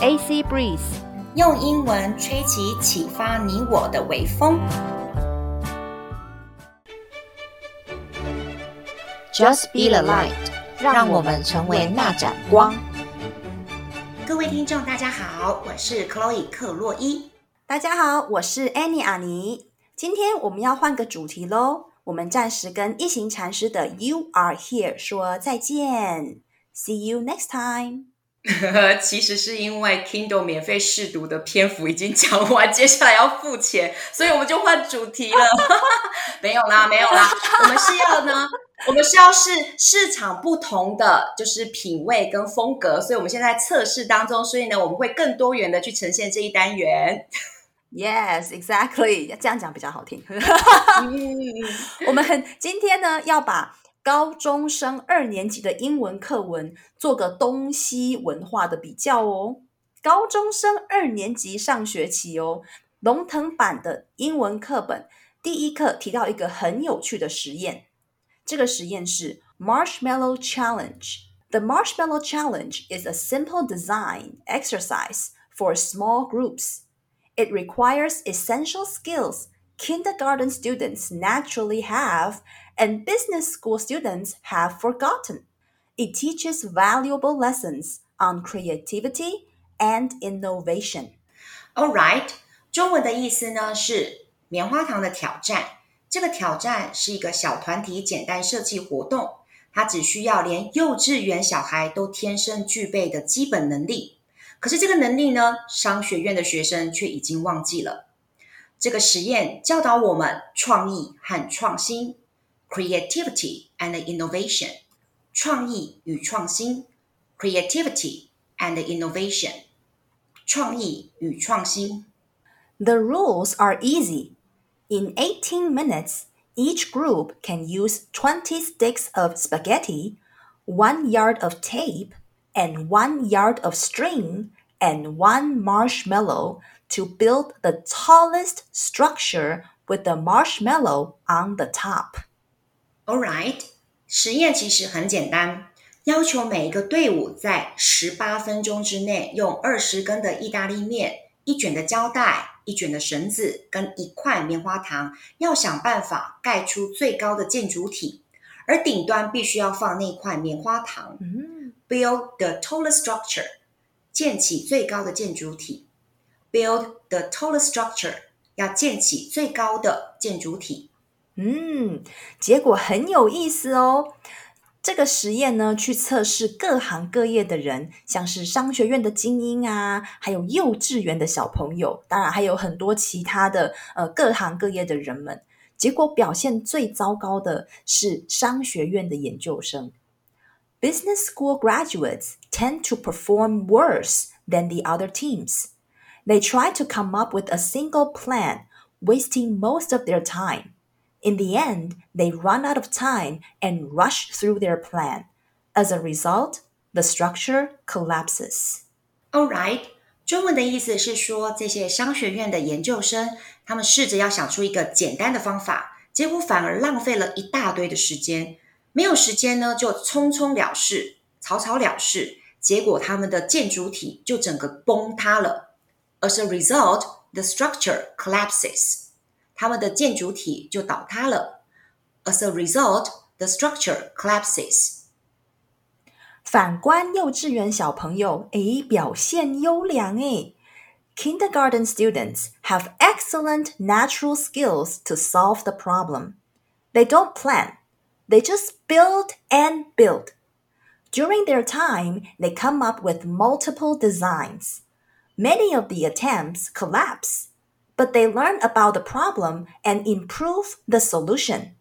AC Breeze，用英文吹起启发你我的微风。Just be the light，让我们成为那盏光。各位听众，大家好，我是 Chloe 克洛伊。大家好，我是 Annie 阿妮。今天我们要换个主题喽，我们暂时跟一行禅师的 You are here 说再见，See you next time。其实是因为 Kindle 免费试读的篇幅已经讲完，接下来要付钱，所以我们就换主题了。没有啦，没有啦，我们是要呢，我们是要试市场不同的就是品味跟风格，所以我们现在测试当中，所以呢，我们会更多元的去呈现这一单元。Yes, exactly，这样讲比较好听。我们今天呢要把。高中生二年级的英文课文，做个东西文化的比较哦。高中生二年级上学期哦，龙腾版的英文课本第一课提到一个很有趣的实验。这个实验是 Marshmallow Challenge。The Marshmallow Challenge is a simple design exercise for small groups. It requires essential skills kindergarten students naturally have and business school students have forgotten. It teaches valuable lessons on creativity and innovation. All right，中文的意思呢是棉花糖的挑战。这个挑战是一个小团体简单设计活动，它只需要连幼稚园小孩都天生具备的基本能力。可是这个能力呢，商学院的学生却已经忘记了。这个实验教导我们创意和创新。 Creativity and innovation，创意与创新；Creativity and innovation，创意与创新。The rules are easy. In 18 minutes, each group can use 20 sticks of spaghetti, one yard of tape, and one yard of string, and one marshmallow to build the tallest structure with the marshmallow on the top. All right，实验其实很简单，要求每一个队伍在十八分钟之内，用二十根的意大利面、一卷的胶带、一卷的绳子跟一块棉花糖，要想办法盖出最高的建筑体，而顶端必须要放那块棉花糖。嗯，Build the tallest structure，建起最高的建筑体。Build the tallest structure，要建起最高的建筑体。嗯，结果很有意思哦。这个实验呢，去测试各行各业的人，像是商学院的精英啊，还有幼稚园的小朋友，当然还有很多其他的呃各行各业的人们。结果表现最糟糕的是商学院的研究生。Business school graduates tend to perform worse than the other teams. They try to come up with a single plan, wasting most of their time. In the end, they run out of time and rush through their plan. As a result, the structure collapses. All right，中文的意思是说，这些商学院的研究生，他们试着要想出一个简单的方法，结果反而浪费了一大堆的时间。没有时间呢，就匆匆了事，草草了事，结果他们的建筑体就整个崩塌了。As a result, the structure collapses. 他们的建筑体就倒塌了。As a result, the structure collapses. 反观幼稚园小朋友，诶，表现优良诶。Kindergarten students have excellent natural skills to solve the problem. They don't plan. They just build and build. During their time, they come up with multiple designs. Many of the attempts collapse. But they learn about the problem and improve the solution.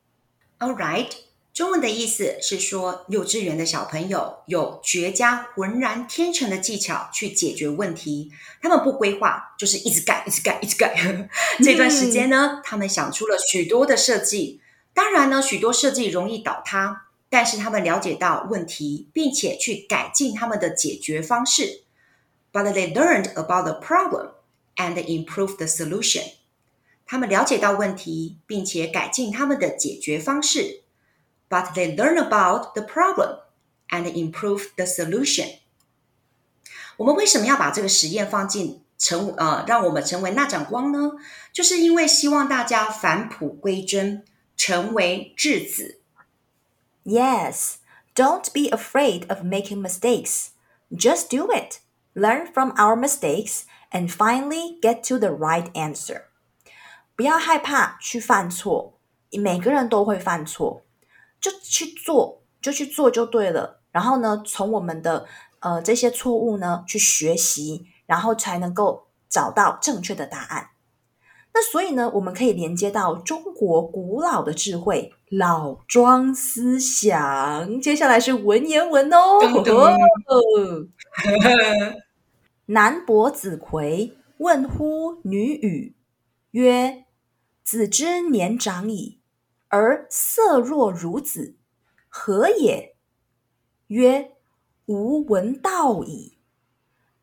All right，中文的意思是说，幼稚园的小朋友有绝佳、浑然天成的技巧去解决问题。他们不规划，就是一直干，一直干，一直干。这段时间呢，他们想出了许多的设计。当然呢，许多设计容易倒塌，但是他们了解到问题，并且去改进他们的解决方式。But they learned about the problem. And improve the solution。他们了解到问题，并且改进他们的解决方式。But they learn about the problem and improve the solution。 我们为什么要把这个实验放进成呃，让我们成为那盏光呢？就是因为希望大家返璞归真，成为质子。Yes, don't be afraid of making mistakes. Just do it. Learn from our mistakes and finally get to the right answer. 不要害怕去犯错，每个人都会犯错，就去做，就去做就对了。然后呢，从我们的呃这些错误呢去学习，然后才能够找到正确的答案。那所以呢，我们可以连接到中国古老的智慧——老庄思想。接下来是文言文哦。南伯子葵问乎女语，曰：“子之年长矣，而色若孺子，何也？”曰：“吾闻道矣。”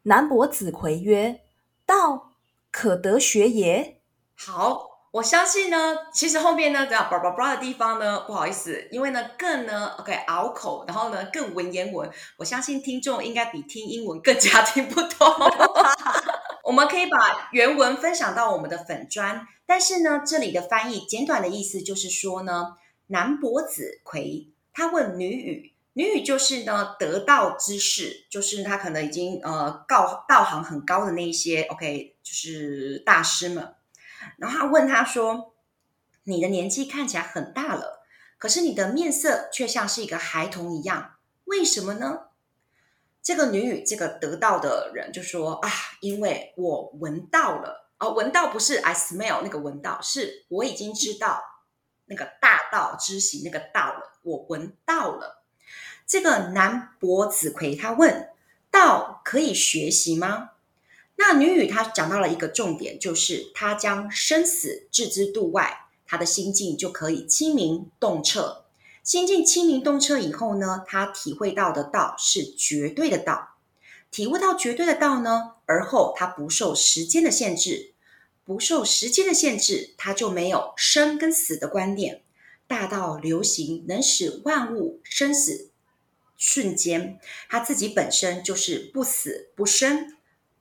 南伯子葵曰：“道可得学也？”好，我相信呢，其实后面呢，这样叭叭叭的地方呢，不好意思，因为呢更呢，OK 拗口，然后呢更文言文，我相信听众应该比听英文更加 听不懂。我们可以把原文分享到我们的粉专，但是呢，这里的翻译简短的意思就是说呢，南伯子逵他问女语，女语就是呢得道之士，就是他可能已经呃道道行很高的那一些 OK，就是大师们。然后他问他说：“你的年纪看起来很大了，可是你的面色却像是一个孩童一样，为什么呢？”这个女语，这个得道的人就说：“啊，因为我闻到了。哦，闻到不是 I smell 那个闻到，是我已经知道那个大道之行那个道了，我闻到了。”这个南伯子逵他问：“道可以学习吗？”那女语她讲到了一个重点，就是她将生死置之度外，她的心境就可以清明洞彻。心境清明洞彻以后呢，她体会到的道是绝对的道。体会到绝对的道呢，而后她不受时间的限制，不受时间的限制，她就没有生跟死的观念。大道流行，能使万物生死瞬间，她自己本身就是不死不生。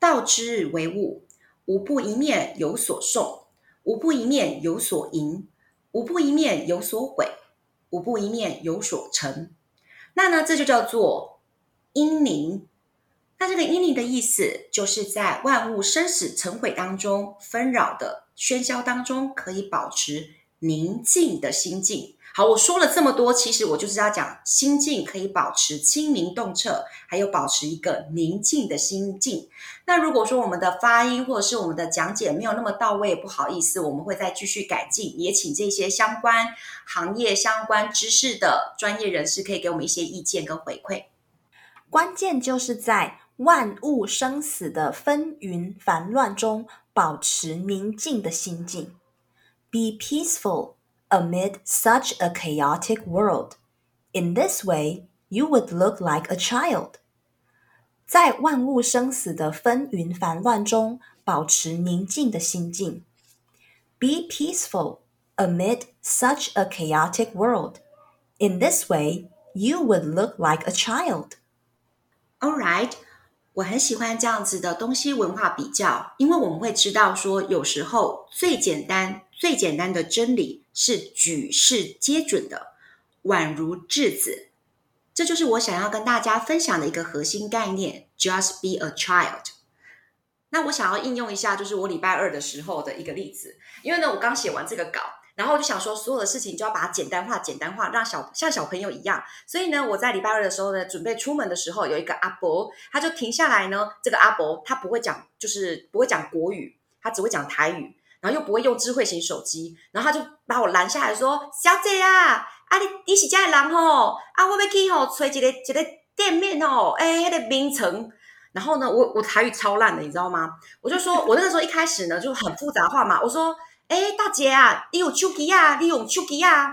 道之为物，无不一面有所受，无不一面有所盈，无不一面有所毁，无不一面有所成。那呢，这就叫做阴灵。那这个阴灵的意思，就是在万物生死成毁当中纷扰的喧嚣当中，可以保持宁静的心境。好，我说了这么多，其实我就是要讲心境可以保持清明洞彻，还有保持一个宁静的心境。那如果说我们的发音或者是我们的讲解没有那么到位，不好意思，我们会再继续改进。也请这些相关行业、相关知识的专业人士可以给我们一些意见跟回馈。关键就是在万物生死的纷纭繁乱中，保持宁静的心境 ，Be peaceful。Amid such a chaotic world, in this way, you would look like a child. 在万物生死的纷纭繁乱中，保持宁静的心境。Be peaceful amid such a chaotic world. In this way, you would look like a child. All right. 我很喜欢这样子的东西文化比较，因为我们会知道说，有时候最简单、 最简单的真理是举世皆准的，宛如稚子。这就是我想要跟大家分享的一个核心概念：Just be a child。那我想要应用一下，就是我礼拜二的时候的一个例子，因为呢，我刚写完这个稿。然后我就想说，所有的事情就要把它简单化，简单化，让小像小朋友一样。所以呢，我在礼拜二的时候呢，准备出门的时候，有一个阿伯，他就停下来呢。这个阿伯他不会讲，就是不会讲国语，他只会讲台语，然后又不会用智慧型手机，然后他就把我拦下来说：“小姐啊，啊你你是家的人吼，啊我要去吼找一个一个店面吼，哎，那个名称。”然后呢，我我台语超烂的，你知道吗？我就说，我那个时候一开始呢就很复杂化嘛，我说。哎，大姐啊，你有手机啊？你用手机啊？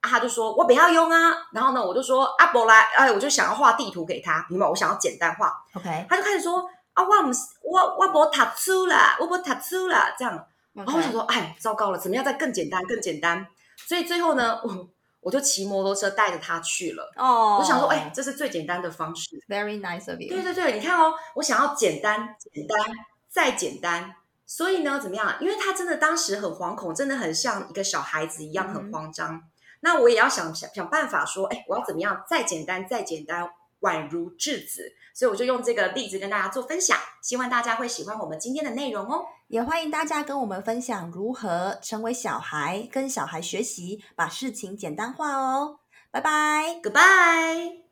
啊，他就说我不要用啊。然后呢，我就说阿伯来，哎，我就想要画地图给他，明白？我想要简单化。OK，他就开始说啊，我唔，我我无读书啦，我无读书啦，这样。然后我想说，哎，糟糕了，怎么样再更简单，更简单？所以最后呢，我我就骑摩托车带着他去了。哦，我想说，哎，这是最简单的方式。Very nice of you。对对对，你看哦，我想要简单、简单再简单，所以呢，怎么样？因为他真的当时很惶恐，真的很像一个小孩子一样很慌张。嗯、那我也要想想想办法说，哎，我要怎么样再简单再简单，宛如稚子。所以我就用这个例子跟大家做分享，希望大家会喜欢我们今天的内容哦。也欢迎大家跟我们分享如何成为小孩，跟小孩学习，把事情简单化哦。拜拜，Goodbye。